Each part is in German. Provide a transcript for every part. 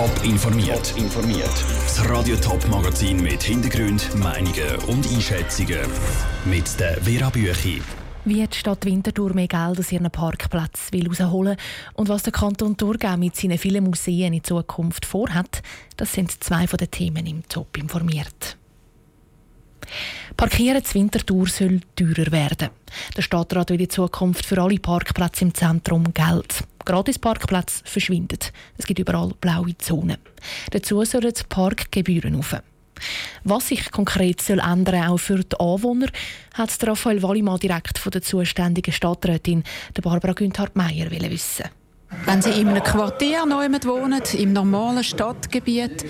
Top informiert. informiert. Das Radio Top Magazin mit Hintergrund, Meinungen und Einschätzungen mit der Vera Büchi. Wie die Stadt Winterthur mehr Geld aus ihren Parkplatz will rausholen und was der Kanton Thurgau mit seinen vielen Museen in Zukunft vorhat, das sind zwei von den Themen im Top informiert. Parkieren zu Winterthur soll teurer werden. Der Stadtrat will in Zukunft für alle Parkplätze im Zentrum Geld. Gratis-Parkplätze verschwinden. Es gibt überall blaue Zonen. Dazu sollen die Parkgebühren auf. Was sich konkret soll ändern auch für die Anwohner, hat Raphael Wallimann direkt von der zuständigen Stadträtin Barbara Günthard-Meyer wissen. Wenn Sie in einem Quartier neu wohnen, im normalen Stadtgebiet,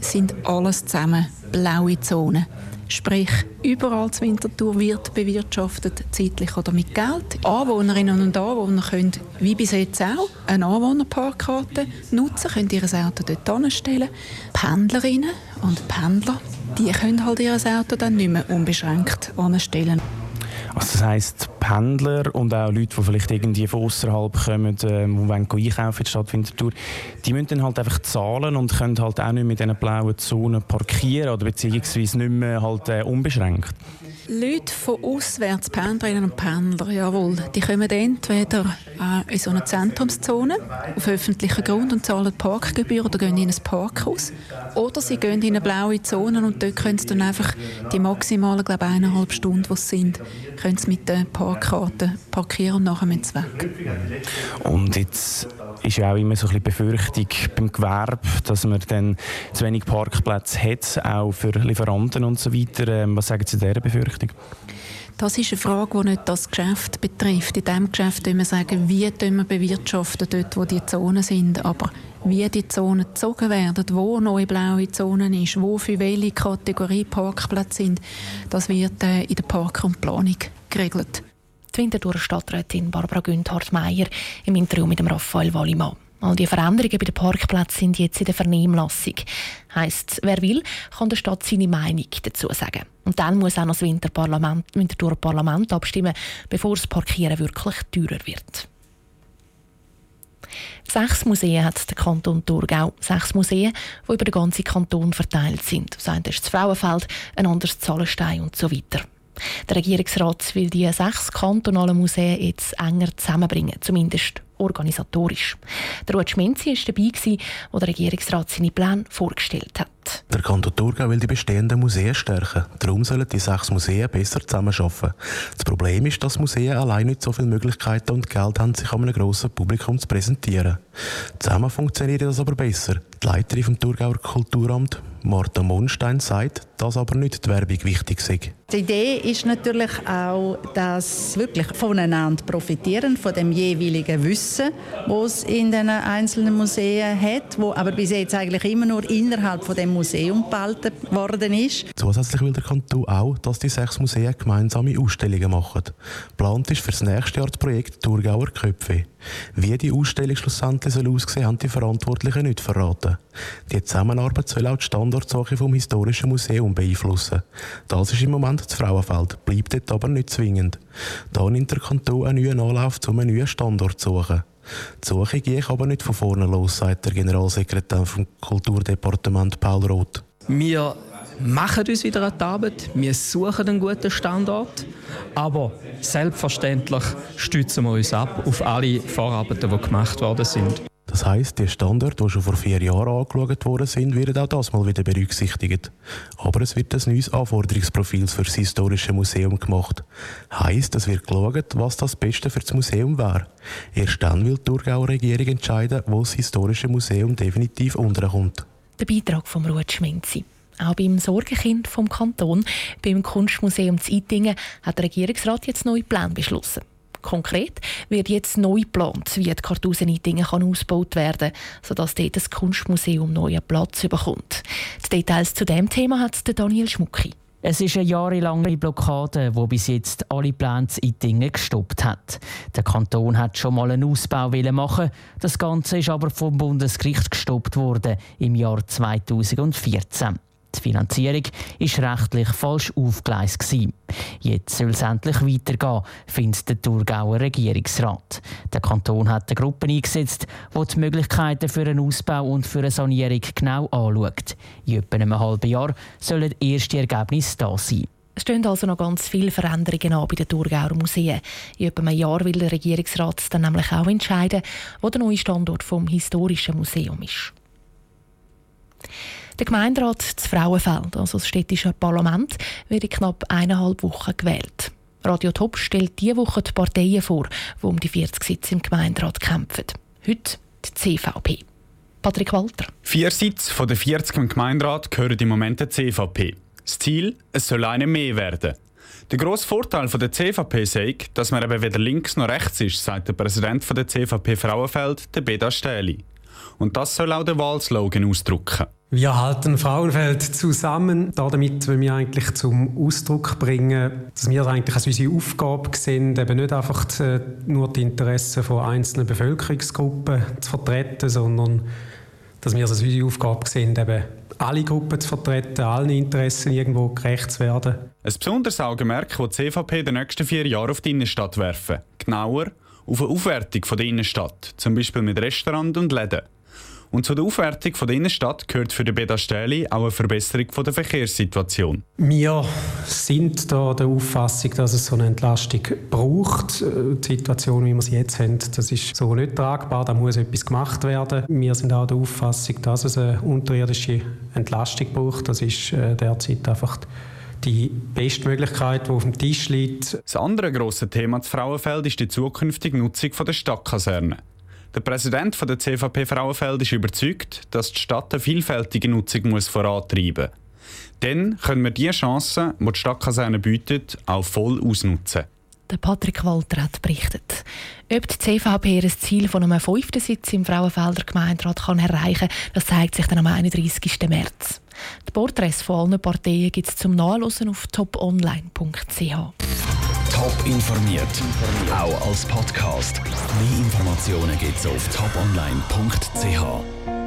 sind alles zusammen blaue Zonen. Sprich, überall zur Winterthur wird bewirtschaftet, zeitlich oder mit Geld. Anwohnerinnen und Anwohner können, wie bis jetzt auch, eine Anwohnerparkkarte nutzen, können ihr Auto dort anstellen. Pendlerinnen und Pendler, die können halt ihr Auto dann nicht mehr unbeschränkt anstellen. Also das heisst, Pendler und auch Leute, die vielleicht irgendwie von außerhalb kommen, äh, die wollen einkaufen in der Stadt Winterthur, die müssen dann halt einfach zahlen und können halt auch nicht mit diesen blauen Zonen parkieren oder beziehungsweise nicht mehr halt äh, unbeschränkt. Leute von auswärts, Pendlerinnen und Pendler, jawohl, die kommen entweder äh, in so eine Zentrumszone auf öffentlichen Grund und zahlen Parkgebühr oder gehen in ein Parkhaus. Oder sie gehen in eine blaue Zone und dort können sie dann einfach die maximalen, glaube eineinhalb Stunden, die es sind, können sie mit der Parkkarte parkieren und nachher müssen sie weg. Und jetzt ist ja auch immer so ein bisschen Befürchtung beim Gewerbe, dass man dann zu wenig Parkplätze hat, auch für Lieferanten und so weiter. Ähm, was sagen Sie dieser Befürchtung? Das ist eine Frage, die nicht das Geschäft betrifft. In diesem Geschäft können wir sagen, wie wir bewirtschaften, dort wo die Zonen sind. Aber wie die Zonen gezogen werden, wo neue blaue Zonen ist, wo für welche Kategorie Parkplätze sind, das wird äh, in der Park- und Planung geregelt. Die Winterthur Stadträtin Barbara Günthard-Meyer im Interview mit dem Raphael Wallimann. All die Veränderungen bei den Parkplätzen sind jetzt in der Vernehmlassung. Heißt, wer will, kann der Stadt seine Meinung dazu sagen. Und dann muss auch noch das Winterparlament, Winterthur Parlament abstimmen, bevor das Parkieren wirklich teurer wird. Sechs Museen hat der Kanton Thurgau. Sechs Museen, die über den ganzen Kanton verteilt sind. Das eine ist das Frauenfeld, ein anderes Zahlenstein und so weiter. Der Regierungsrat will die sechs kantonalen Museen jetzt enger zusammenbringen, zumindest organisatorisch. Der Ruud Schminzi war dabei, als der Regierungsrat seine Pläne vorgestellt hat. Der Kanton Thurgau will die bestehenden Museen stärken. Darum sollen die sechs Museen besser zusammenarbeiten. Das Problem ist, dass Museen allein nicht so viele Möglichkeiten und Geld haben, sich an einem grossen Publikum zu präsentieren. Zusammen funktioniert das aber besser. Die Leiterin vom Thurgauer Kulturamt, Martha Monstein, sagt, dass aber nicht die Werbung wichtig sei. Die Idee ist natürlich auch, dass wirklich voneinander profitieren, von dem jeweiligen Wissen, das es in den einzelnen Museen hat, wo aber bis jetzt eigentlich immer nur innerhalb von dem Museum behalten worden ist. Zusätzlich will der Kanton auch, dass die sechs Museen gemeinsame Ausstellungen machen. Plant ist für das nächste Jahr das Projekt Thurgauer Köpfe. Wie die Ausstellung schlussendlich soll aussehen haben die Verantwortlichen nicht verraten. Die Zusammenarbeit soll auch die Standortsuche vom Historischen Museum beeinflussen. Das ist im Moment das Frauenfeld, bleibt dort aber nicht zwingend. Da nimmt der Kanton einen neuen Anlauf, um einen neuen Standort zu suchen. Die Suche gehe ich aber nicht von vorne los, sagt der Generalsekretär vom Kulturdepartement Paul Roth. Wir machen uns wieder an die Arbeit, wir suchen einen guten Standort, aber selbstverständlich stützen wir uns ab auf alle Vorarbeiten, die gemacht worden sind. Das heisst, die Standorte, die schon vor vier Jahren angeschaut worden sind, werden auch das mal wieder berücksichtigt. Aber es wird ein neues Anforderungsprofil für das Historische Museum gemacht. Heisst, es wird geschaut, was das Beste für das Museum wäre. Erst dann will die Thurgauer Regierung entscheiden, wo das Historische Museum definitiv unterkommt. Der Beitrag von Ruth Schminzi. Auch beim Sorgenkind vom Kanton, beim Kunstmuseum zu Itingen, hat der Regierungsrat jetzt neue Pläne beschlossen. Konkret wird jetzt neu geplant, wie die Kartusenitingen kann ausgebaut werden sodass dort das Kunstmuseum neuen Platz bekommt. Die Details zu diesem Thema hat Daniel Schmucki. Es ist eine jahrelange Blockade, die bis jetzt alle Pläne in Dingen gestoppt hat. Der Kanton hat schon mal einen Ausbau machen. Das Ganze ist aber vom Bundesgericht gestoppt worden im Jahr 2014. Die Finanzierung war rechtlich falsch aufgeleistet. Jetzt soll es endlich weitergehen, findet der Thurgauer Regierungsrat. Der Kanton hat eine Gruppe eingesetzt, die die Möglichkeiten für einen Ausbau und für eine Sanierung genau anschaut. In etwa einem halben Jahr sollen erste Ergebnisse da sein. Es stehen also noch ganz viele Veränderungen an bei den Thurgauer Museen. In etwa einem Jahr will der Regierungsrat dann nämlich auch entscheiden, wo der neue Standort vom Historischen Museum ist. Der Gemeinderat des Frauenfeld, also das städtische Parlament, wird in knapp eineinhalb Wochen gewählt. Radio Top stellt diese Woche die Parteien vor, die um die 40 Sitze im Gemeinderat kämpfen. Heute die CVP. Patrick Walter. Vier Sitze von den 40 im Gemeinderat gehören im Moment der CVP. Das Ziel, es soll eine mehr werden. Der grosse Vorteil der CVP sei, dass man eben weder links noch rechts ist, sagt der Präsident der CVP Frauenfeld, der Beda Stähli. Und das soll auch der Wahlslogan ausdrücken. Wir halten Frauenfeld zusammen. Damit wollen wir eigentlich zum Ausdruck bringen, dass wir eigentlich als unsere Aufgabe sehen, eben nicht einfach die, nur die Interessen von einzelnen Bevölkerungsgruppen zu vertreten, sondern dass wir es als unsere Aufgabe sehen, eben alle Gruppen zu vertreten, allen Interessen irgendwo gerecht zu werden. Ein besonderes Augenmerk will die CVP in den nächsten vier Jahren auf die Innenstadt werfen. Genauer auf eine Aufwertung der Innenstadt, zum Beispiel mit Restaurants und Läden. Und zu der Aufwertung der Innenstadt gehört für den Bedastelli auch eine Verbesserung der Verkehrssituation. Wir sind da der Auffassung, dass es so eine Entlastung braucht. Die Situation, wie wir sie jetzt haben, das ist so nicht tragbar. Da muss etwas gemacht werden. Wir sind auch der Auffassung, dass es eine unterirdische Entlastung braucht. Das ist äh, derzeit einfach die beste Möglichkeit, die auf dem Tisch liegt. Das andere grosse Thema des Frauenfeld ist die zukünftige Nutzung der Stadtkaserne. Der Präsident der CVP Frauenfeld ist überzeugt, dass die Stadt eine vielfältige Nutzung muss vorantreiben muss. Dann können wir die Chancen, die die Stadtkaserne bietet, auch voll ausnutzen. Der Patrick Walter hat berichtet. Ob die CVP ihr Ziel von einem fünften Sitz im Frauenfelder Gemeinderat kann erreichen kann, das zeigt sich dann am 31. März. Die Porträts von allen Parteien gibt es zum Nachlesen auf toponline.ch. Top informiert, auch als Podcast. Mehr Informationen gibt es auf toponline.ch.